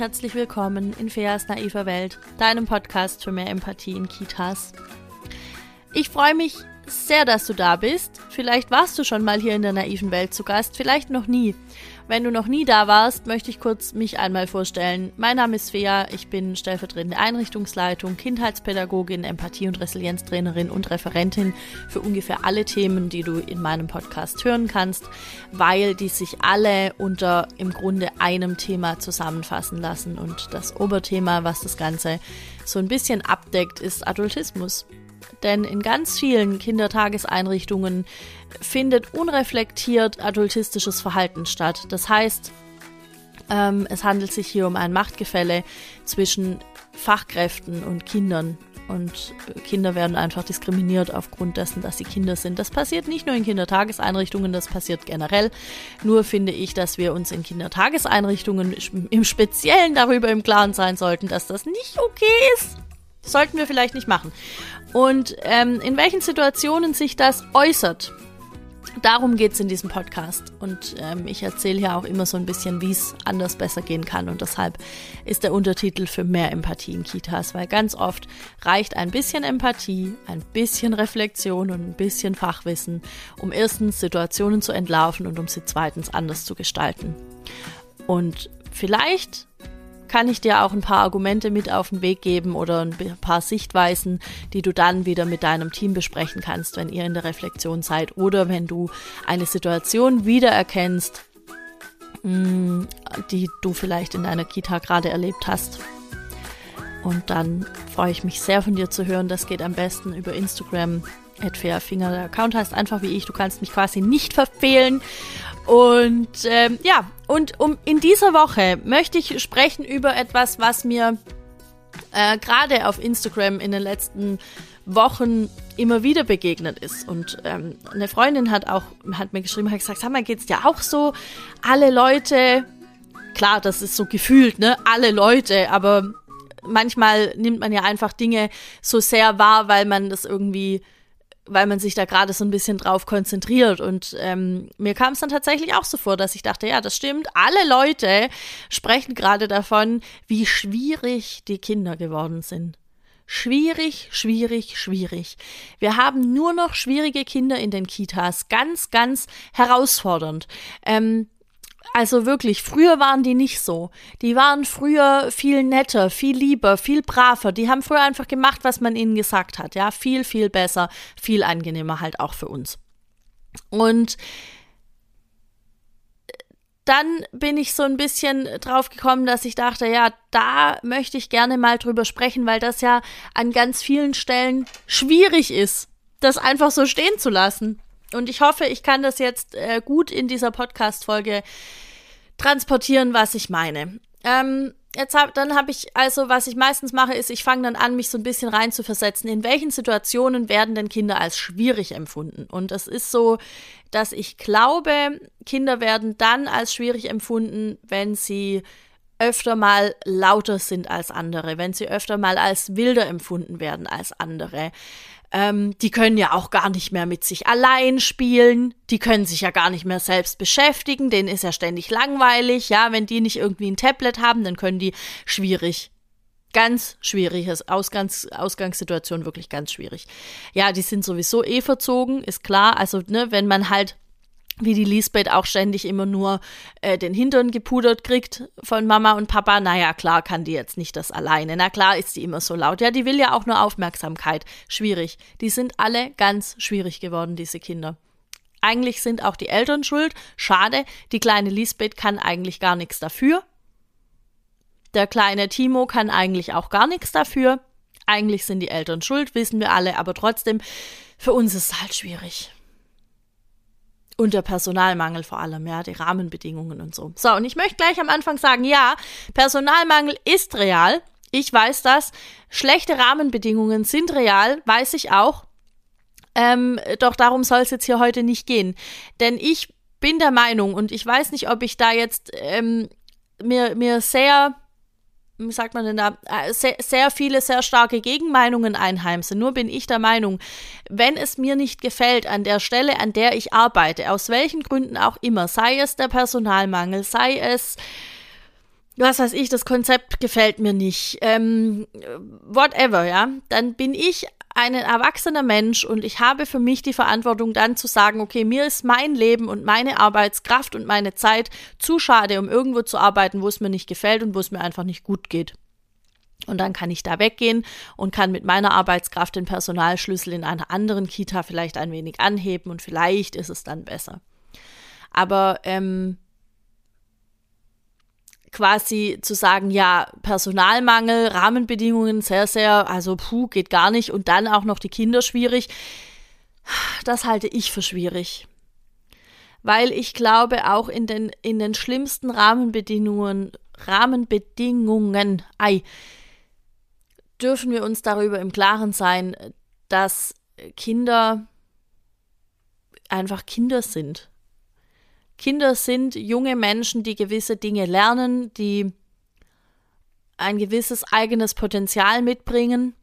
herzlich willkommen in Feas naiver Welt, deinem Podcast für mehr Empathie in Kitas. Ich freue mich sehr, dass du da bist. Vielleicht warst du schon mal hier in der naiven Welt zu Gast, vielleicht noch nie. Wenn du noch nie da warst, möchte ich kurz mich einmal vorstellen. Mein Name ist Fea, ich bin stellvertretende Einrichtungsleitung, Kindheitspädagogin, Empathie- und Resilienztrainerin und Referentin für ungefähr alle Themen, die du in meinem Podcast hören kannst, weil die sich alle unter im Grunde einem Thema zusammenfassen lassen. Und das Oberthema, was das Ganze so ein bisschen abdeckt, ist Adultismus. Denn in ganz vielen Kindertageseinrichtungen findet unreflektiert adultistisches Verhalten statt. Das heißt, ähm, es handelt sich hier um ein Machtgefälle zwischen Fachkräften und Kindern. Und Kinder werden einfach diskriminiert aufgrund dessen, dass sie Kinder sind. Das passiert nicht nur in Kindertageseinrichtungen, das passiert generell. Nur finde ich, dass wir uns in Kindertageseinrichtungen im Speziellen darüber im Klaren sein sollten, dass das nicht okay ist. Sollten wir vielleicht nicht machen. Und ähm, in welchen Situationen sich das äußert, darum geht's in diesem Podcast. Und ähm, ich erzähle hier auch immer so ein bisschen, wie es anders besser gehen kann. Und deshalb ist der Untertitel für mehr Empathie in Kitas, weil ganz oft reicht ein bisschen Empathie, ein bisschen Reflexion und ein bisschen Fachwissen, um erstens Situationen zu entlarven und um sie zweitens anders zu gestalten. Und vielleicht kann ich dir auch ein paar Argumente mit auf den Weg geben oder ein paar Sichtweisen, die du dann wieder mit deinem Team besprechen kannst, wenn ihr in der Reflexion seid oder wenn du eine Situation wiedererkennst, mm, die du vielleicht in deiner Kita gerade erlebt hast. Und dann freue ich mich sehr von dir zu hören. Das geht am besten über Instagram. Finger. Der Account heißt einfach wie ich. Du kannst mich quasi nicht verfehlen. Und ähm, ja, und um in dieser Woche möchte ich sprechen über etwas, was mir äh, gerade auf Instagram in den letzten Wochen immer wieder begegnet ist. Und ähm, eine Freundin hat auch hat mir geschrieben, hat gesagt, sag mal, geht's dir auch so? Alle Leute, klar, das ist so gefühlt, ne? Alle Leute, aber manchmal nimmt man ja einfach Dinge so sehr wahr, weil man das irgendwie weil man sich da gerade so ein bisschen drauf konzentriert. Und ähm, mir kam es dann tatsächlich auch so vor, dass ich dachte, ja, das stimmt. Alle Leute sprechen gerade davon, wie schwierig die Kinder geworden sind. Schwierig, schwierig, schwierig. Wir haben nur noch schwierige Kinder in den Kitas. Ganz, ganz herausfordernd. Ähm, also wirklich, früher waren die nicht so. Die waren früher viel netter, viel lieber, viel braver. Die haben früher einfach gemacht, was man ihnen gesagt hat. Ja, viel, viel besser, viel angenehmer halt auch für uns. Und dann bin ich so ein bisschen drauf gekommen, dass ich dachte, ja, da möchte ich gerne mal drüber sprechen, weil das ja an ganz vielen Stellen schwierig ist, das einfach so stehen zu lassen. Und ich hoffe, ich kann das jetzt äh, gut in dieser Podcast-Folge transportieren, was ich meine. Ähm, jetzt hab, dann habe ich, also was ich meistens mache, ist, ich fange dann an, mich so ein bisschen rein zu versetzen. In welchen Situationen werden denn Kinder als schwierig empfunden? Und es ist so, dass ich glaube, Kinder werden dann als schwierig empfunden, wenn sie öfter mal lauter sind als andere, wenn sie öfter mal als wilder empfunden werden als andere, ähm, die können ja auch gar nicht mehr mit sich allein spielen. Die können sich ja gar nicht mehr selbst beschäftigen. Denen ist ja ständig langweilig. Ja, wenn die nicht irgendwie ein Tablet haben, dann können die schwierig ganz schwieriges Ausgangs Ausgangssituation wirklich ganz schwierig. Ja, die sind sowieso eh verzogen, ist klar. Also, ne, wenn man halt wie die Lisbeth auch ständig immer nur äh, den Hintern gepudert kriegt von Mama und Papa. Naja, klar kann die jetzt nicht das alleine. Na klar ist die immer so laut. Ja, die will ja auch nur Aufmerksamkeit. Schwierig. Die sind alle ganz schwierig geworden, diese Kinder. Eigentlich sind auch die Eltern schuld. Schade, die kleine Lisbeth kann eigentlich gar nichts dafür. Der kleine Timo kann eigentlich auch gar nichts dafür. Eigentlich sind die Eltern schuld, wissen wir alle, aber trotzdem, für uns ist es halt schwierig. Und der Personalmangel vor allem, ja, die Rahmenbedingungen und so. So, und ich möchte gleich am Anfang sagen, ja, Personalmangel ist real. Ich weiß das. Schlechte Rahmenbedingungen sind real, weiß ich auch. Ähm, doch darum soll es jetzt hier heute nicht gehen. Denn ich bin der Meinung, und ich weiß nicht, ob ich da jetzt ähm, mir, mir sehr wie sagt man denn da, äh, sehr, sehr viele, sehr starke Gegenmeinungen einheimse. Nur bin ich der Meinung, wenn es mir nicht gefällt an der Stelle, an der ich arbeite, aus welchen Gründen auch immer, sei es der Personalmangel, sei es was weiß ich, das Konzept gefällt mir nicht, ähm, whatever, ja, dann bin ich ein erwachsener Mensch und ich habe für mich die Verantwortung dann zu sagen, okay, mir ist mein Leben und meine Arbeitskraft und meine Zeit zu schade, um irgendwo zu arbeiten, wo es mir nicht gefällt und wo es mir einfach nicht gut geht. Und dann kann ich da weggehen und kann mit meiner Arbeitskraft den Personalschlüssel in einer anderen Kita vielleicht ein wenig anheben und vielleicht ist es dann besser. Aber ähm, quasi zu sagen, ja, Personalmangel, Rahmenbedingungen sehr, sehr, also puh, geht gar nicht und dann auch noch die Kinder schwierig, das halte ich für schwierig. Weil ich glaube, auch in den, in den schlimmsten Rahmenbedingungen, Rahmenbedingungen, ei, dürfen wir uns darüber im Klaren sein, dass Kinder einfach Kinder sind. Kinder sind junge Menschen, die gewisse Dinge lernen, die ein gewisses eigenes Potenzial mitbringen.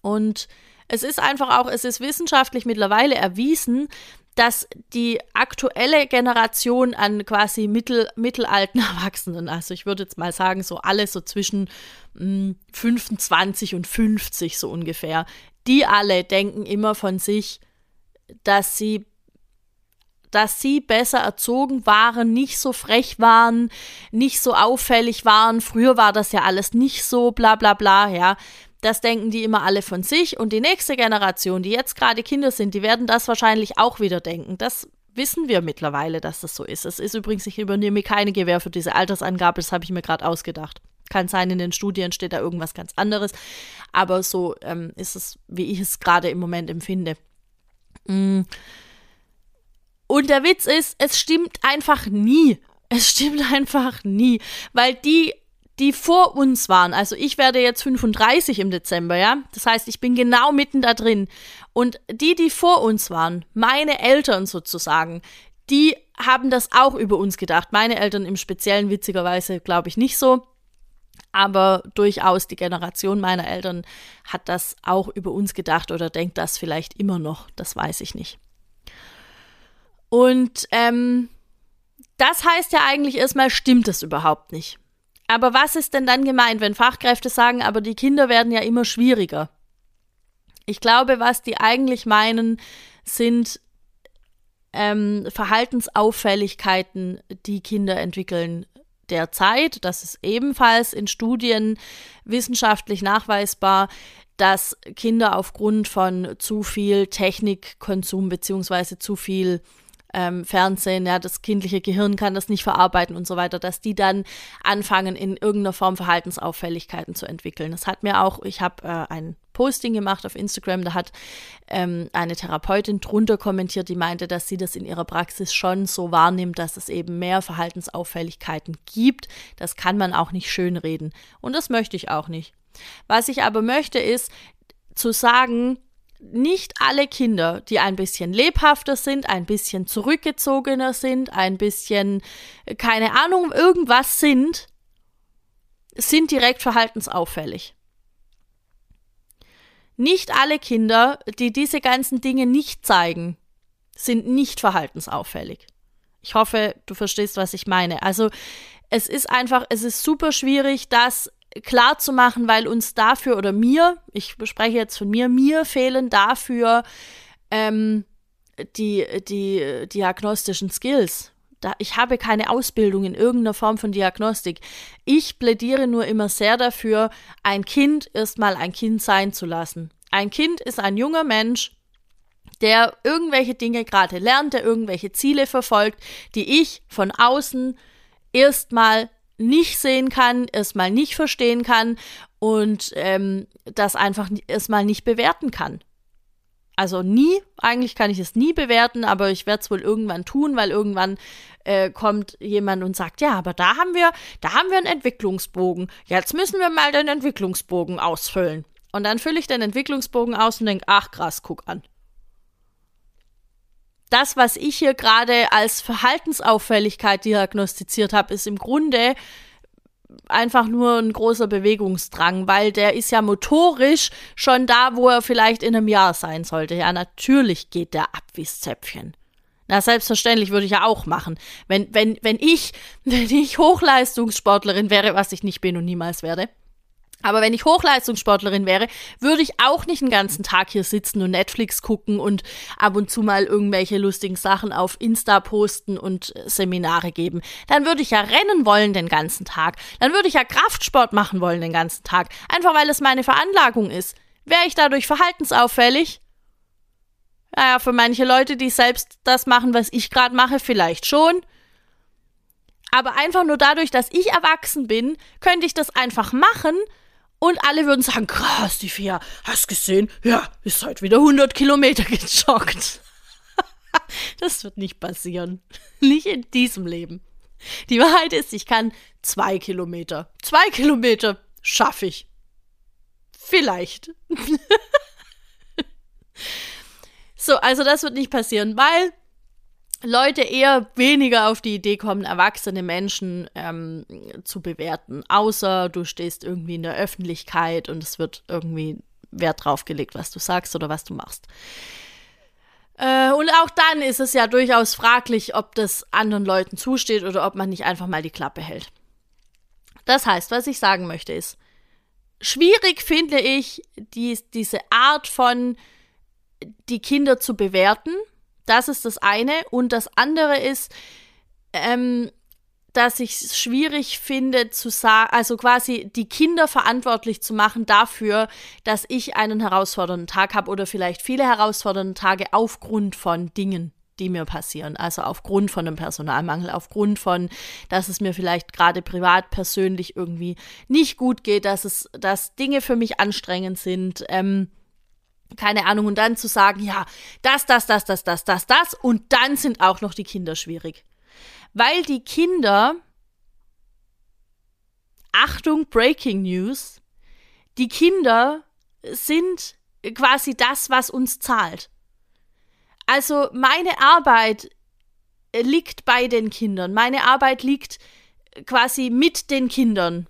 Und es ist einfach auch, es ist wissenschaftlich mittlerweile erwiesen, dass die aktuelle Generation an quasi mittel, mittelalten Erwachsenen, also ich würde jetzt mal sagen, so alle so zwischen mh, hm, 25 und 50 so ungefähr, die alle denken immer von sich, dass sie dass sie besser erzogen waren, nicht so frech waren, nicht so auffällig waren. Früher war das ja alles nicht so, bla bla bla, ja. Das denken die immer alle von sich. Und die nächste Generation, die jetzt gerade Kinder sind, die werden das wahrscheinlich auch wieder denken. Das wissen wir mittlerweile, dass das so ist. Es ist übrigens, ich übernehme keine Gewähr für diese Altersangabe, das habe ich mir gerade ausgedacht. Kann sein, in den Studien steht da irgendwas ganz anderes. Aber so ähm, ist es, wie ich es gerade im Moment empfinde. Mm. Und der Witz ist, es stimmt einfach nie. Es stimmt einfach nie, weil die die vor uns waren, also ich werde jetzt 35 im Dezember, ja, das heißt, ich bin genau mitten da drin. Und die, die vor uns waren, meine Eltern sozusagen, die haben das auch über uns gedacht. Meine Eltern im Speziellen, witzigerweise, glaube ich nicht so. Aber durchaus die Generation meiner Eltern hat das auch über uns gedacht oder denkt das vielleicht immer noch. Das weiß ich nicht. Und ähm, das heißt ja eigentlich erstmal, stimmt es überhaupt nicht. Aber was ist denn dann gemeint, wenn Fachkräfte sagen, aber die Kinder werden ja immer schwieriger? Ich glaube, was die eigentlich meinen, sind ähm, Verhaltensauffälligkeiten, die Kinder entwickeln derzeit. Das ist ebenfalls in Studien wissenschaftlich nachweisbar, dass Kinder aufgrund von zu viel Technikkonsum beziehungsweise zu viel ähm, Fernsehen, ja, das kindliche Gehirn kann das nicht verarbeiten und so weiter, dass die dann anfangen, in irgendeiner Form Verhaltensauffälligkeiten zu entwickeln. Das hat mir auch, ich habe äh, ein Posting gemacht auf Instagram, da hat ähm, eine Therapeutin drunter kommentiert, die meinte, dass sie das in ihrer Praxis schon so wahrnimmt, dass es eben mehr Verhaltensauffälligkeiten gibt. Das kann man auch nicht schönreden. Und das möchte ich auch nicht. Was ich aber möchte, ist zu sagen, nicht alle Kinder, die ein bisschen lebhafter sind, ein bisschen zurückgezogener sind, ein bisschen, äh, keine Ahnung, irgendwas sind, sind direkt verhaltensauffällig. Nicht alle Kinder, die diese ganzen Dinge nicht zeigen, sind nicht verhaltensauffällig. Ich hoffe, du verstehst, was ich meine. Also es ist einfach, es ist super schwierig, das klar zu machen, weil uns dafür oder mir, ich spreche jetzt von mir, mir fehlen dafür ähm, die, die diagnostischen Skills. Da, ich habe keine Ausbildung in irgendeiner Form von Diagnostik. Ich plädiere nur immer sehr dafür, ein Kind erstmal ein Kind sein zu lassen. Ein Kind ist ein junger Mensch, der irgendwelche Dinge gerade lernt, der irgendwelche Ziele verfolgt, die ich von außen erstmal nicht sehen kann, erstmal nicht verstehen kann und ähm, das einfach erstmal nicht bewerten kann. Also nie, eigentlich kann ich es nie bewerten, aber ich werde es wohl irgendwann tun, weil irgendwann äh, kommt jemand und sagt, ja, aber da haben wir, da haben wir einen Entwicklungsbogen. Jetzt müssen wir mal den Entwicklungsbogen ausfüllen. Und dann fülle ich den Entwicklungsbogen aus und denke, ach krass, guck an das, was ich hier gerade als Verhaltensauffälligkeit diagnostiziert habe, ist im Grunde einfach nur ein großer Bewegungsdrang, weil der ist ja motorisch schon da, wo er vielleicht in einem Jahr sein sollte. Ja, natürlich geht der ab wie Zäpfchen. Na, selbstverständlich würde ich ja auch machen. Wenn, wenn, wenn ich, wenn ich Hochleistungssportlerin wäre, was ich nicht bin und niemals werde, aber wenn ich Hochleistungssportlerin wäre, würde ich auch nicht den ganzen Tag hier sitzen und Netflix gucken und ab und zu mal irgendwelche lustigen Sachen auf Insta posten und äh, Seminare geben. Dann würde ich ja rennen wollen den ganzen Tag. Dann würde ich ja Kraftsport machen wollen den ganzen Tag. Einfach weil es meine Veranlagung ist. Wäre ich dadurch verhaltensauffällig? Naja, für manche Leute, die selbst das machen, was ich gerade mache, vielleicht schon. Aber einfach nur dadurch, dass ich erwachsen bin, könnte ich das einfach machen und alle würden sagen, krass, die Fia, hast gesehen? Ja, ist heute wieder 100 Kilometer gejoggt. das wird nicht passieren. Nicht in diesem Leben. Die Wahrheit ist, ich kann zwei Kilometer. Zwei Kilometer schaffe ich. Vielleicht. so, also das wird nicht passieren, weil Leute eher weniger auf die Idee kommen, erwachsene Menschen ähm, zu bewerten, außer du stehst irgendwie in der Öffentlichkeit und es wird irgendwie Wert drauf gelegt, was du sagst oder was du machst. Äh, und auch dann ist es ja durchaus fraglich, ob das anderen Leuten zusteht oder ob man nicht einfach mal die Klappe hält. Das heißt, was ich sagen möchte ist, schwierig finde ich die, diese Art von die Kinder zu bewerten das ist das eine. Und das andere ist, ähm, dass ich es schwierig finde zu sagen, also quasi die Kinder verantwortlich zu machen dafür, dass ich einen herausfordernden Tag habe oder vielleicht viele herausfordernde Tage aufgrund von Dingen, die mir passieren. Also aufgrund von einem Personalmangel, aufgrund von, dass es mir vielleicht gerade privat, persönlich irgendwie nicht gut geht, dass es, dass Dinge für mich anstrengend sind. Ähm, keine Ahnung, und dann zu sagen, ja, das, das, das, das, das, das, das, und dann sind auch noch die Kinder schwierig. Weil die Kinder, Achtung, Breaking News, die Kinder sind quasi das, was uns zahlt. Also meine Arbeit liegt bei den Kindern, meine Arbeit liegt quasi mit den Kindern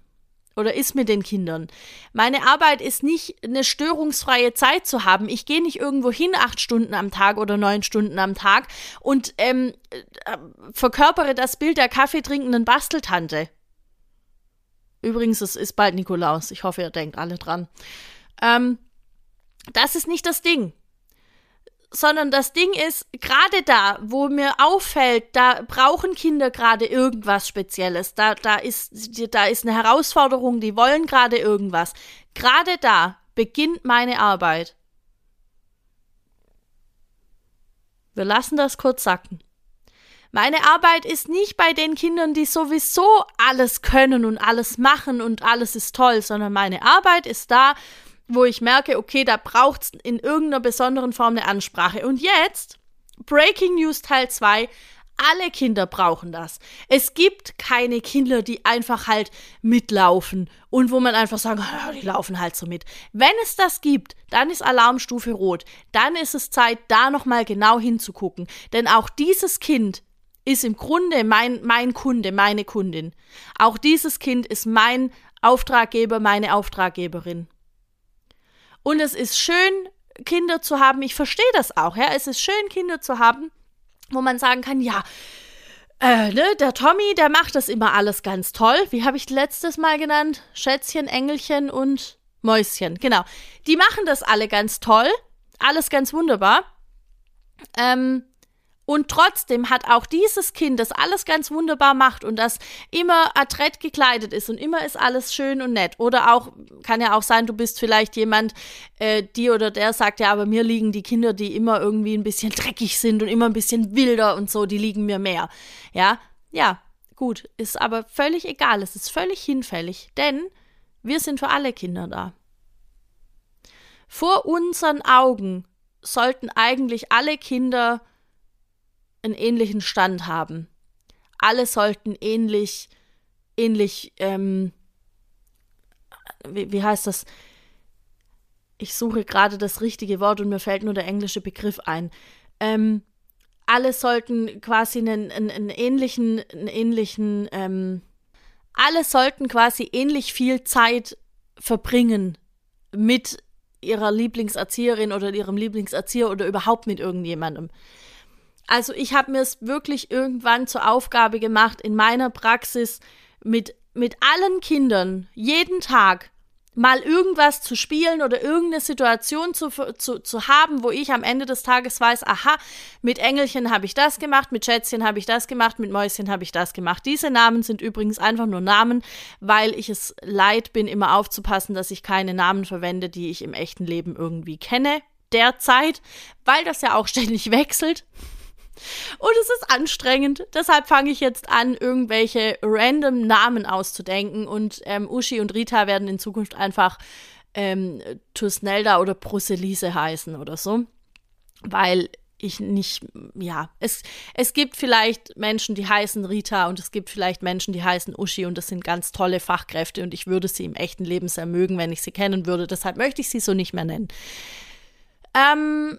oder ist mit den Kindern. Meine Arbeit ist nicht eine störungsfreie Zeit zu haben. Ich gehe nicht irgendwo hin acht Stunden am Tag oder neun Stunden am Tag und ähm, äh, verkörpere das Bild der kaffeetrinkenden Basteltante. Übrigens, es ist bald Nikolaus. Ich hoffe, ihr denkt alle dran. Ähm, das ist nicht das Ding sondern das Ding ist, gerade da, wo mir auffällt, da brauchen Kinder gerade irgendwas Spezielles. Da, da, ist, da ist eine Herausforderung, die wollen gerade irgendwas. Gerade da beginnt meine Arbeit. Wir lassen das kurz sacken. Meine Arbeit ist nicht bei den Kindern, die sowieso alles können und alles machen und alles ist toll, sondern meine Arbeit ist da, wo ich merke, okay, da braucht es in irgendeiner besonderen Form eine Ansprache. Und jetzt, Breaking News Teil 2, alle Kinder brauchen das. Es gibt keine Kinder, die einfach halt mitlaufen und wo man einfach oh, die laufen halt so mit. Wenn es das gibt, dann ist Alarmstufe rot. Dann ist es Zeit, da nochmal genau hinzugucken. Denn auch dieses Kind ist im Grunde mein, mein Kunde, meine Kundin. Auch dieses Kind ist mein Auftraggeber, meine Auftraggeberin. Und es ist schön, Kinder zu haben. Ich verstehe das auch, ja. Es ist schön, Kinder zu haben, wo man sagen kann, ja, äh, ne, der Tommy, der macht das immer alles ganz toll. Wie habe ich letztes Mal genannt? Schätzchen, Engelchen und Mäuschen. Genau. Die machen das alle ganz toll. Alles ganz wunderbar. Ähm, und trotzdem hat auch dieses Kind, das alles ganz wunderbar macht und das immer adrett gekleidet ist und immer ist alles schön und nett. Oder auch, kann ja auch sein, du bist vielleicht jemand, äh, die oder der sagt, ja, aber mir liegen die Kinder, die immer irgendwie ein bisschen dreckig sind und immer ein bisschen wilder und so, die liegen mir mehr. Ja, ja, gut, ist aber völlig egal, es ist völlig hinfällig, denn wir sind für alle Kinder da. Vor unseren Augen sollten eigentlich alle Kinder einen ähnlichen Stand haben. Alle sollten ähnlich, ähnlich, ähm, wie, wie heißt das? Ich suche gerade das richtige Wort und mir fällt nur der englische Begriff ein. Ähm, alle sollten quasi einen, einen, einen ähnlichen, einen ähnlichen, ähm, alle sollten quasi ähnlich viel Zeit verbringen mit ihrer Lieblingserzieherin oder ihrem Lieblingserzieher oder überhaupt mit irgendjemandem Also ich habe mir es wirklich irgendwann zur Aufgabe gemacht, in meiner Praxis mit, mit allen Kindern jeden Tag mal irgendwas zu spielen oder irgendeine Situation zu, zu, zu haben, wo ich am Ende des Tages weiß, aha, mit Engelchen habe ich das gemacht, mit Schätzchen habe ich das gemacht, mit Mäuschen habe ich das gemacht. Diese Namen sind übrigens einfach nur Namen, weil ich es leid bin, immer aufzupassen, dass ich keine Namen verwende, die ich im echten Leben irgendwie kenne, derzeit, weil das ja auch ständig wechselt. Und es ist anstrengend. Deshalb fange ich jetzt an, irgendwelche random Namen auszudenken. Und ähm, Uschi und Rita werden in Zukunft einfach ähm, Tusnelda oder Bruselise heißen oder so. Weil ich nicht, ja, es, es gibt vielleicht Menschen, die heißen Rita und es gibt vielleicht Menschen, die heißen Uschi und das sind ganz tolle Fachkräfte und ich würde sie im echten Leben sehr mögen, wenn ich sie kennen würde. Deshalb möchte ich sie so nicht mehr nennen. Ähm,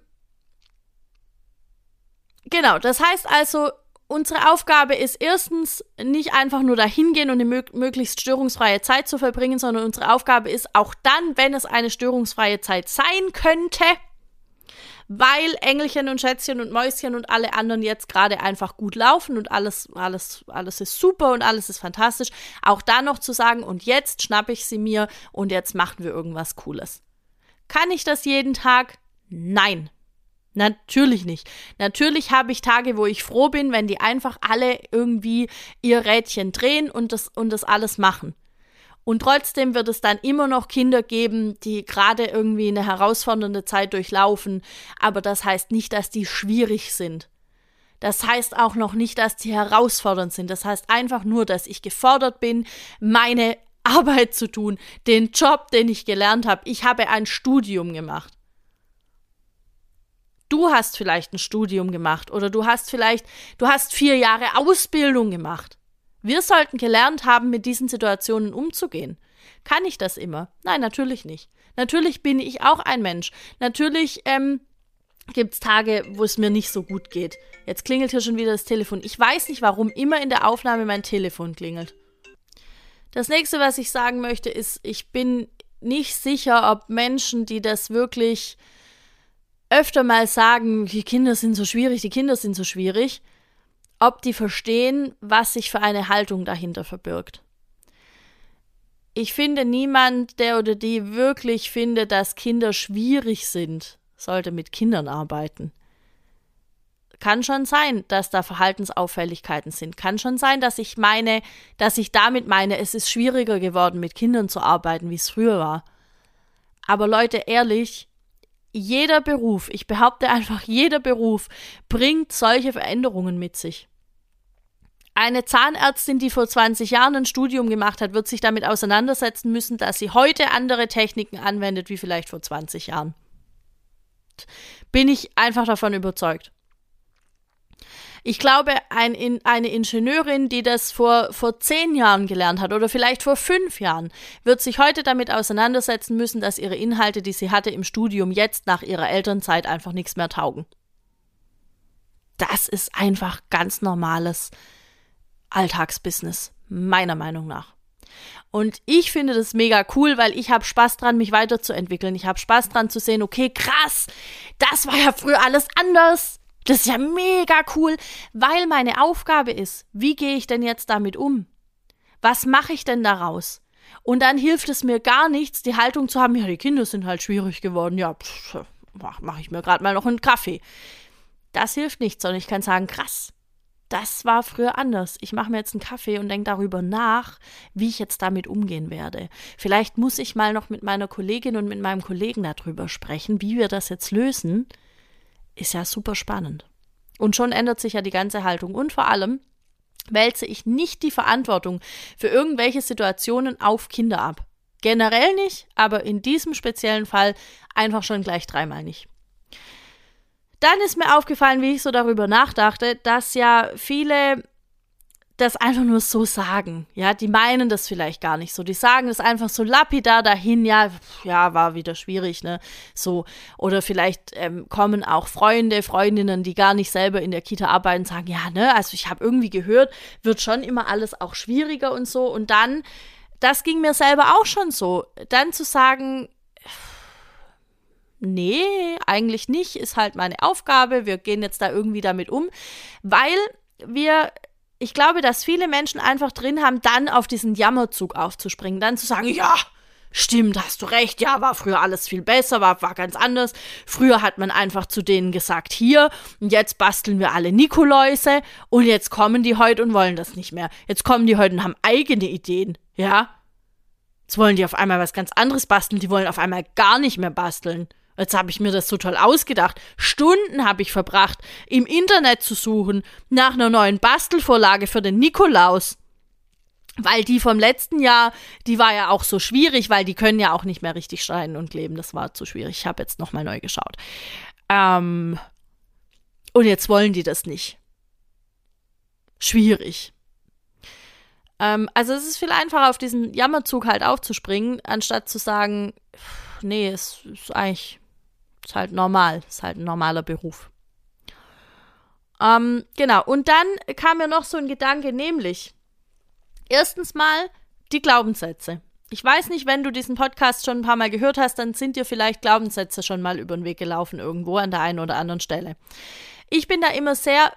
Genau, das heißt also, unsere Aufgabe ist erstens nicht einfach nur dahin gehen und eine mög möglichst störungsfreie Zeit zu verbringen, sondern unsere Aufgabe ist auch dann, wenn es eine störungsfreie Zeit sein könnte, weil Engelchen und Schätzchen und Mäuschen und alle anderen jetzt gerade einfach gut laufen und alles, alles, alles ist super und alles ist fantastisch, auch da noch zu sagen, und jetzt schnappe ich sie mir und jetzt machen wir irgendwas Cooles. Kann ich das jeden Tag? Nein. Natürlich nicht. Natürlich habe ich Tage, wo ich froh bin, wenn die einfach alle irgendwie ihr Rädchen drehen und das, und das alles machen. Und trotzdem wird es dann immer noch Kinder geben, die gerade irgendwie eine herausfordernde Zeit durchlaufen. Aber das heißt nicht, dass die schwierig sind. Das heißt auch noch nicht, dass die herausfordernd sind. Das heißt einfach nur, dass ich gefordert bin, meine Arbeit zu tun, den Job, den ich gelernt habe. Ich habe ein Studium gemacht. Du hast vielleicht ein Studium gemacht oder du hast vielleicht, du hast vier Jahre Ausbildung gemacht. Wir sollten gelernt haben, mit diesen Situationen umzugehen. Kann ich das immer? Nein, natürlich nicht. Natürlich bin ich auch ein Mensch. Natürlich ähm, gibt es Tage, wo es mir nicht so gut geht. Jetzt klingelt hier schon wieder das Telefon. Ich weiß nicht, warum immer in der Aufnahme mein Telefon klingelt. Das nächste, was ich sagen möchte, ist, ich bin nicht sicher, ob Menschen, die das wirklich öfter mal sagen, die Kinder sind so schwierig, die Kinder sind so schwierig, ob die verstehen, was sich für eine Haltung dahinter verbirgt. Ich finde, niemand, der oder die wirklich findet, dass Kinder schwierig sind, sollte mit Kindern arbeiten. Kann schon sein, dass da Verhaltensauffälligkeiten sind. Kann schon sein, dass ich meine, dass ich damit meine, es ist schwieriger geworden, mit Kindern zu arbeiten, wie es früher war. Aber Leute, ehrlich, jeder Beruf, ich behaupte einfach, jeder Beruf bringt solche Veränderungen mit sich. Eine Zahnärztin, die vor 20 Jahren ein Studium gemacht hat, wird sich damit auseinandersetzen müssen, dass sie heute andere Techniken anwendet wie vielleicht vor 20 Jahren. Bin ich einfach davon überzeugt. Ich glaube, ein, eine Ingenieurin, die das vor, vor zehn Jahren gelernt hat oder vielleicht vor fünf Jahren, wird sich heute damit auseinandersetzen müssen, dass ihre Inhalte, die sie hatte im Studium, jetzt nach ihrer Elternzeit einfach nichts mehr taugen. Das ist einfach ganz normales Alltagsbusiness, meiner Meinung nach. Und ich finde das mega cool, weil ich habe Spaß dran, mich weiterzuentwickeln. Ich habe Spaß dran zu sehen, okay, krass, das war ja früher alles anders. Das ist ja mega cool, weil meine Aufgabe ist, wie gehe ich denn jetzt damit um? Was mache ich denn daraus? Und dann hilft es mir gar nichts, die Haltung zu haben, ja, die Kinder sind halt schwierig geworden, ja, mache ich mir gerade mal noch einen Kaffee. Das hilft nichts, sondern ich kann sagen, krass, das war früher anders. Ich mache mir jetzt einen Kaffee und denke darüber nach, wie ich jetzt damit umgehen werde. Vielleicht muss ich mal noch mit meiner Kollegin und mit meinem Kollegen darüber sprechen, wie wir das jetzt lösen ist ja super spannend. Und schon ändert sich ja die ganze Haltung. Und vor allem wälze ich nicht die Verantwortung für irgendwelche Situationen auf Kinder ab. Generell nicht, aber in diesem speziellen Fall einfach schon gleich dreimal nicht. Dann ist mir aufgefallen, wie ich so darüber nachdachte, dass ja viele das einfach nur so sagen. Ja, die meinen das vielleicht gar nicht so. Die sagen es einfach so lapidar dahin. Ja, ja, war wieder schwierig, ne? So. Oder vielleicht ähm, kommen auch Freunde, Freundinnen, die gar nicht selber in der Kita arbeiten, sagen, ja, ne? Also ich habe irgendwie gehört, wird schon immer alles auch schwieriger und so. Und dann, das ging mir selber auch schon so. Dann zu sagen, nee, eigentlich nicht, ist halt meine Aufgabe, wir gehen jetzt da irgendwie damit um, weil wir ich glaube, dass viele Menschen einfach drin haben, dann auf diesen Jammerzug aufzuspringen, dann zu sagen, ja, stimmt, hast du recht, ja, war früher alles viel besser, war, war ganz anders. Früher hat man einfach zu denen gesagt, hier, und jetzt basteln wir alle Nikoläuse und jetzt kommen die heute und wollen das nicht mehr. Jetzt kommen die heute und haben eigene Ideen, ja. Jetzt wollen die auf einmal was ganz anderes basteln, die wollen auf einmal gar nicht mehr basteln. Jetzt habe ich mir das so toll ausgedacht. Stunden habe ich verbracht, im Internet zu suchen nach einer neuen Bastelvorlage für den Nikolaus. Weil die vom letzten Jahr, die war ja auch so schwierig, weil die können ja auch nicht mehr richtig schreien und kleben. Das war zu schwierig. Ich habe jetzt nochmal neu geschaut. Ähm, und jetzt wollen die das nicht. Schwierig. Ähm, also es ist viel einfacher, auf diesen Jammerzug halt aufzuspringen, anstatt zu sagen, nee, es ist eigentlich ist halt normal, ist halt ein normaler Beruf. Ähm, genau, und dann kam mir noch so ein Gedanke, nämlich, erstens mal die Glaubenssätze. Ich weiß nicht, wenn du diesen Podcast schon ein paar Mal gehört hast, dann sind dir vielleicht Glaubenssätze schon mal über den Weg gelaufen irgendwo an der einen oder anderen Stelle. Ich bin da immer sehr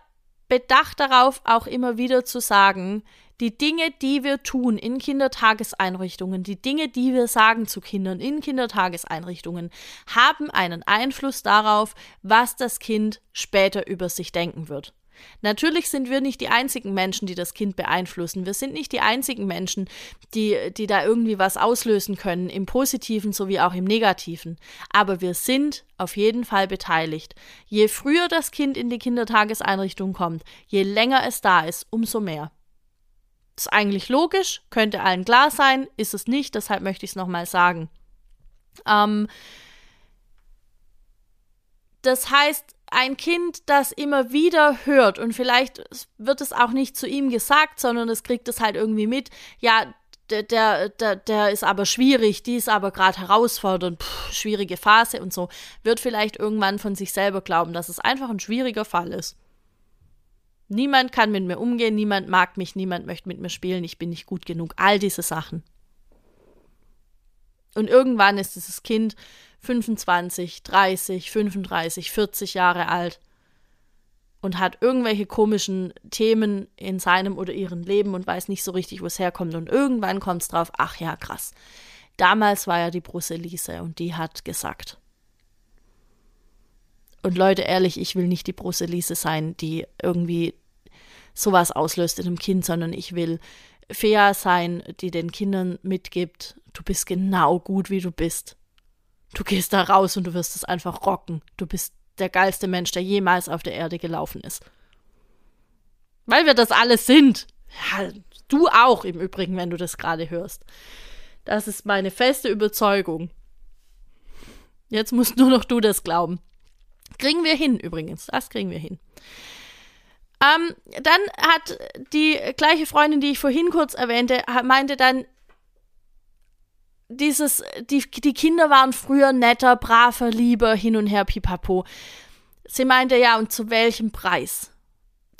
bedacht darauf, auch immer wieder zu sagen, die Dinge, die wir tun in Kindertageseinrichtungen, die Dinge, die wir sagen zu Kindern in Kindertageseinrichtungen, haben einen Einfluss darauf, was das Kind später über sich denken wird. Natürlich sind wir nicht die einzigen Menschen, die das Kind beeinflussen. Wir sind nicht die einzigen Menschen, die, die da irgendwie was auslösen können, im positiven sowie auch im negativen. Aber wir sind auf jeden Fall beteiligt. Je früher das Kind in die Kindertageseinrichtung kommt, je länger es da ist, umso mehr. Ist eigentlich logisch, könnte allen klar sein, ist es nicht, deshalb möchte ich es nochmal sagen. Ähm, das heißt, ein Kind, das immer wieder hört und vielleicht wird es auch nicht zu ihm gesagt, sondern es kriegt es halt irgendwie mit, ja, der, der, der, der ist aber schwierig, die ist aber gerade herausfordernd, pff, schwierige Phase und so, wird vielleicht irgendwann von sich selber glauben, dass es einfach ein schwieriger Fall ist. Niemand kann mit mir umgehen, niemand mag mich, niemand möchte mit mir spielen, ich bin nicht gut genug. All diese Sachen. Und irgendwann ist dieses Kind 25, 30, 35, 40 Jahre alt und hat irgendwelche komischen Themen in seinem oder ihrem Leben und weiß nicht so richtig, wo es herkommt. Und irgendwann kommt es drauf, ach ja, krass. Damals war ja die Bruselise und die hat gesagt. Und Leute, ehrlich, ich will nicht die Bruselise sein, die irgendwie sowas auslöst in einem Kind, sondern ich will fair sein, die den Kindern mitgibt, du bist genau gut, wie du bist. Du gehst da raus und du wirst es einfach rocken. Du bist der geilste Mensch, der jemals auf der Erde gelaufen ist. Weil wir das alles sind. Ja, du auch im Übrigen, wenn du das gerade hörst. Das ist meine feste Überzeugung. Jetzt musst nur noch du das glauben. Kriegen wir hin übrigens. Das kriegen wir hin. Ähm, dann hat die gleiche Freundin, die ich vorhin kurz erwähnte, meinte dann, dieses, die, die Kinder waren früher netter, braver, lieber, hin und her, pipapo. Sie meinte, ja, und zu welchem Preis?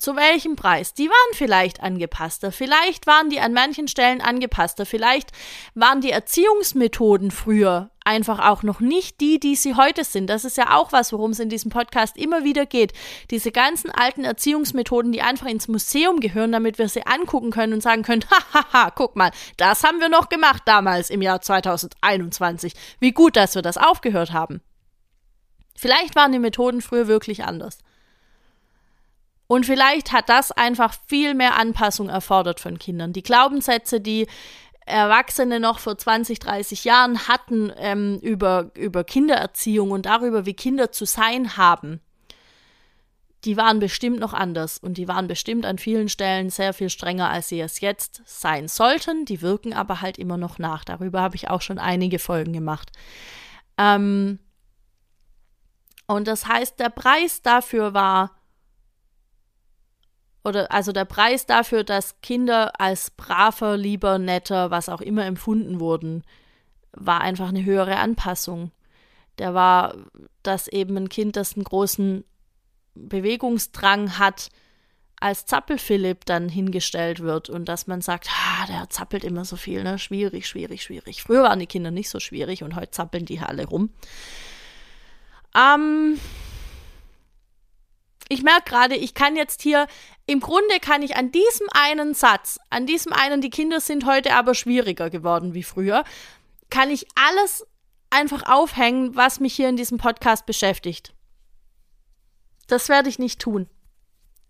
Zu welchem Preis? Die waren vielleicht angepasster, vielleicht waren die an manchen Stellen angepasster, vielleicht waren die Erziehungsmethoden früher einfach auch noch nicht die, die sie heute sind. Das ist ja auch was, worum es in diesem Podcast immer wieder geht. Diese ganzen alten Erziehungsmethoden, die einfach ins Museum gehören, damit wir sie angucken können und sagen können, hahaha, guck mal, das haben wir noch gemacht damals im Jahr 2021. Wie gut, dass wir das aufgehört haben. Vielleicht waren die Methoden früher wirklich anders. Und vielleicht hat das einfach viel mehr Anpassung erfordert von Kindern. Die Glaubenssätze, die Erwachsene noch vor 20, 30 Jahren hatten ähm, über, über Kindererziehung und darüber, wie Kinder zu sein haben, die waren bestimmt noch anders und die waren bestimmt an vielen Stellen sehr viel strenger, als sie es jetzt sein sollten. Die wirken aber halt immer noch nach. Darüber habe ich auch schon einige Folgen gemacht. Ähm und das heißt, der Preis dafür war, oder also der Preis dafür, dass Kinder als braver, lieber, netter, was auch immer empfunden wurden, war einfach eine höhere Anpassung. Der war, dass eben ein Kind, das einen großen Bewegungsdrang hat, als Zappelphilipp dann hingestellt wird und dass man sagt, ah, der zappelt immer so viel, ne? Schwierig, schwierig, schwierig. Früher waren die Kinder nicht so schwierig und heute zappeln die alle rum. Ähm, ich merke gerade, ich kann jetzt hier, im Grunde kann ich an diesem einen Satz, an diesem einen, die Kinder sind heute aber schwieriger geworden wie früher, kann ich alles einfach aufhängen, was mich hier in diesem Podcast beschäftigt. Das werde ich nicht tun.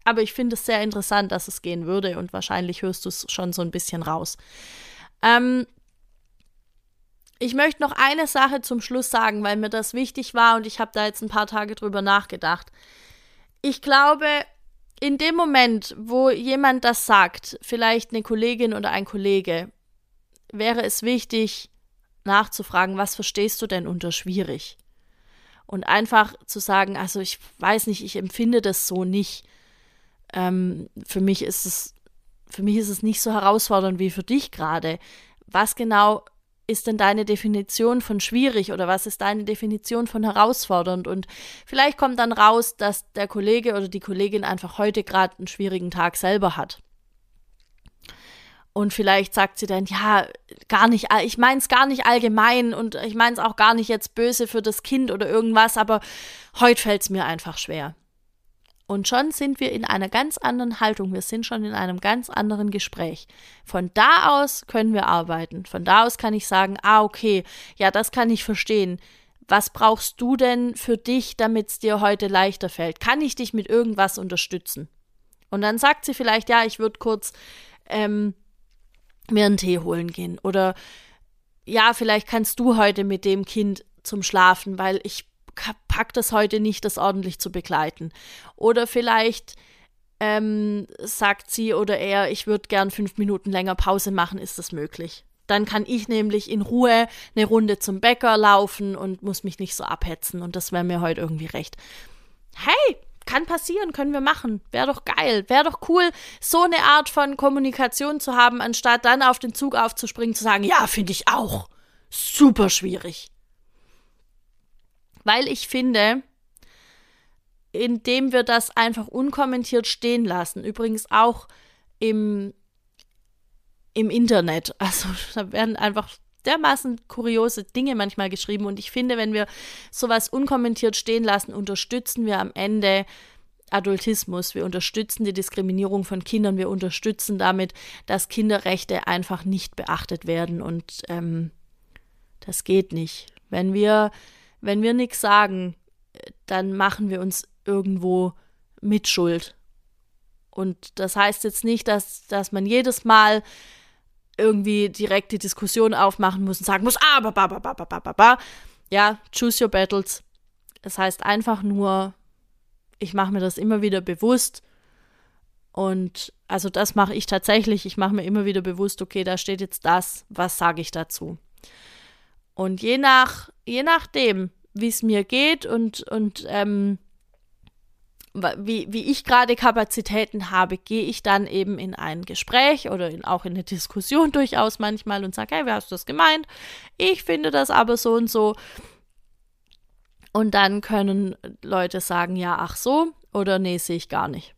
Aber ich finde es sehr interessant, dass es gehen würde und wahrscheinlich hörst du es schon so ein bisschen raus. Ähm, ich möchte noch eine Sache zum Schluss sagen, weil mir das wichtig war und ich habe da jetzt ein paar Tage drüber nachgedacht. Ich glaube, in dem Moment, wo jemand das sagt, vielleicht eine Kollegin oder ein Kollege, wäre es wichtig nachzufragen, was verstehst du denn unter schwierig? Und einfach zu sagen, also ich weiß nicht, ich empfinde das so nicht. Ähm, für mich ist es, für mich ist es nicht so herausfordernd wie für dich gerade. Was genau ist denn deine Definition von schwierig oder was ist deine Definition von herausfordernd? Und vielleicht kommt dann raus, dass der Kollege oder die Kollegin einfach heute gerade einen schwierigen Tag selber hat. Und vielleicht sagt sie dann, ja, gar nicht, ich meine es gar nicht allgemein und ich meine es auch gar nicht jetzt böse für das Kind oder irgendwas, aber heute fällt es mir einfach schwer. Und schon sind wir in einer ganz anderen Haltung, wir sind schon in einem ganz anderen Gespräch. Von da aus können wir arbeiten. Von da aus kann ich sagen, ah, okay, ja, das kann ich verstehen. Was brauchst du denn für dich, damit es dir heute leichter fällt? Kann ich dich mit irgendwas unterstützen? Und dann sagt sie vielleicht, ja, ich würde kurz ähm, mir einen Tee holen gehen. Oder ja, vielleicht kannst du heute mit dem Kind zum Schlafen, weil ich pack das heute nicht, das ordentlich zu begleiten. Oder vielleicht ähm, sagt sie oder er, ich würde gern fünf Minuten länger Pause machen, ist das möglich. Dann kann ich nämlich in Ruhe eine Runde zum Bäcker laufen und muss mich nicht so abhetzen. Und das wäre mir heute irgendwie recht. Hey, kann passieren, können wir machen. Wäre doch geil. Wäre doch cool, so eine Art von Kommunikation zu haben, anstatt dann auf den Zug aufzuspringen, zu sagen, ja, finde ich auch. Super schwierig. Weil ich finde, indem wir das einfach unkommentiert stehen lassen, übrigens auch im, im Internet, also da werden einfach dermaßen kuriose Dinge manchmal geschrieben und ich finde, wenn wir sowas unkommentiert stehen lassen, unterstützen wir am Ende Adultismus, wir unterstützen die Diskriminierung von Kindern, wir unterstützen damit, dass Kinderrechte einfach nicht beachtet werden und ähm, das geht nicht. Wenn wir wenn wir nichts sagen, dann machen wir uns irgendwo Mitschuld. Und das heißt jetzt nicht, dass, dass man jedes Mal irgendwie direkt die Diskussion aufmachen muss und sagen muss, ah, ba, ba, ba, ba, ba, ba, ba. Ja, choose your battles. Das heißt einfach nur, ich mache mir das immer wieder bewusst. Und also das mache ich tatsächlich. Ich mache mir immer wieder bewusst, okay, da steht jetzt das, was sage ich dazu? Und je nach, je nachdem, wie es mir geht und, und ähm, wie, wie ich gerade Kapazitäten habe, gehe ich dann eben in ein Gespräch oder in, auch in eine Diskussion durchaus manchmal und sage, hey, wie hast du das gemeint? Ich finde das aber so und so. Und dann können Leute sagen, ja, ach so, oder nee, sehe ich gar nicht.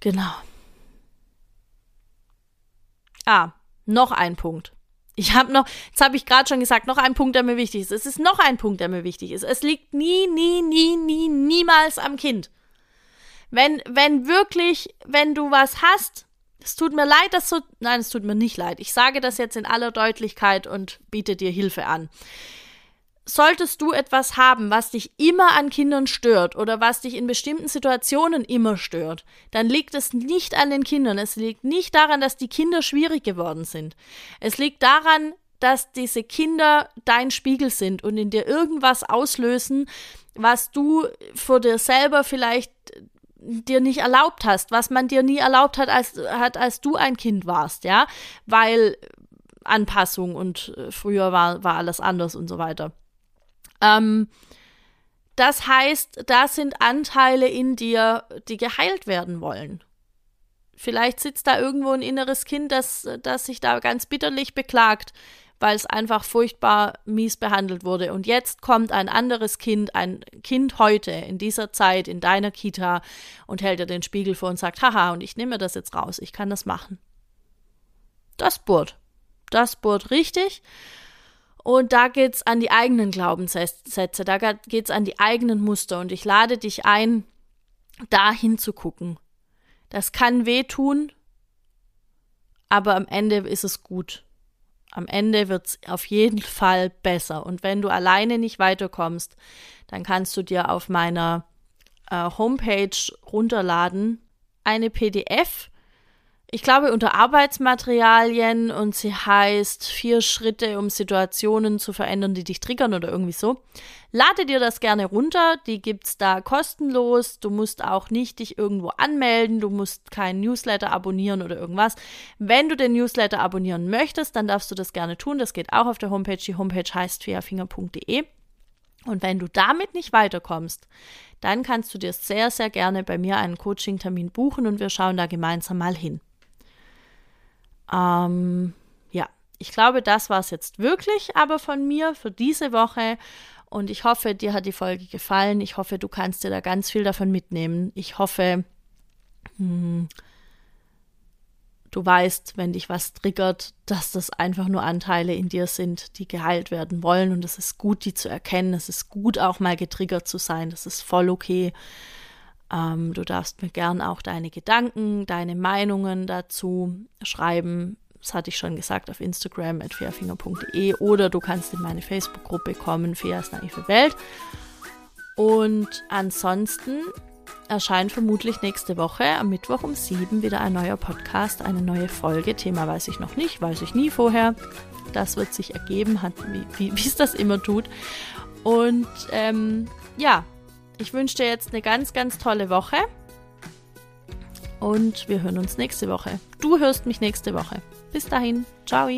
Genau. Ah, noch ein Punkt. Ich habe noch, jetzt habe ich gerade schon gesagt, noch ein Punkt, der mir wichtig ist. Es ist noch ein Punkt, der mir wichtig ist. Es liegt nie, nie, nie, nie, niemals am Kind. Wenn, wenn wirklich, wenn du was hast, es tut mir leid, dass so, nein, es tut mir nicht leid. Ich sage das jetzt in aller Deutlichkeit und biete dir Hilfe an solltest du etwas haben, was dich immer an Kindern stört oder was dich in bestimmten Situationen immer stört, dann liegt es nicht an den Kindern. Es liegt nicht daran, dass die Kinder schwierig geworden sind. Es liegt daran, dass diese Kinder dein Spiegel sind und in dir irgendwas auslösen, was du vor dir selber vielleicht dir nicht erlaubt hast, was man dir nie erlaubt hat, als, hat, als du ein Kind warst, ja, weil Anpassung und äh, früher war, war alles anders und so weiter. Ähm, das heißt, da sind Anteile in dir, die geheilt werden wollen. Vielleicht sitzt da irgendwo ein inneres Kind, das, das sich da ganz bitterlich beklagt, weil es einfach furchtbar mies behandelt wurde. Und jetzt kommt ein anderes Kind, ein Kind heute, in dieser Zeit, in deiner Kita und hält dir den Spiegel vor und sagt, haha, und ich nehme das jetzt raus, ich kann das machen. Das bohrt. Das bohrt richtig. Und da geht's an die eigenen Glaubenssätze, da geht's an die eigenen Muster. Und ich lade dich ein, da hinzugucken. Das kann wehtun, aber am Ende ist es gut. Am Ende wird es auf jeden Fall besser. Und wenn du alleine nicht weiterkommst, dann kannst du dir auf meiner äh, Homepage runterladen eine PDF, ich glaube, unter Arbeitsmaterialien und sie heißt Vier Schritte, um Situationen zu verändern, die dich triggern oder irgendwie so. Lade dir das gerne runter, die gibt's da kostenlos. Du musst auch nicht dich irgendwo anmelden, du musst keinen Newsletter abonnieren oder irgendwas. Wenn du den Newsletter abonnieren möchtest, dann darfst du das gerne tun. Das geht auch auf der Homepage. Die Homepage heißt fiafinger.de. Und wenn du damit nicht weiterkommst, dann kannst du dir sehr, sehr gerne bei mir einen Coaching-Termin buchen und wir schauen da gemeinsam mal hin. Ähm, ja, ich glaube, das war es jetzt wirklich aber von mir für diese Woche. Und ich hoffe, dir hat die Folge gefallen. Ich hoffe, du kannst dir da ganz viel davon mitnehmen. Ich hoffe, hm, du weißt, wenn dich was triggert, dass das einfach nur Anteile in dir sind, die geheilt werden wollen. Und es ist gut, die zu erkennen. Es ist gut, auch mal getriggert zu sein. Das ist voll okay. Ähm, du darfst mir gern auch deine Gedanken, deine Meinungen dazu schreiben. Das hatte ich schon gesagt auf Instagram at fairfinger.de oder du kannst in meine Facebook-Gruppe kommen, Feas naive Welt. Und ansonsten erscheint vermutlich nächste Woche am Mittwoch um sieben wieder ein neuer Podcast, eine neue Folge. Thema weiß ich noch nicht, weiß ich nie vorher. Das wird sich ergeben, hat, wie es das immer tut. Und ähm, ja, ich wünsche dir jetzt eine ganz, ganz tolle Woche. Und wir hören uns nächste Woche. Du hörst mich nächste Woche. Bis dahin. Ciao.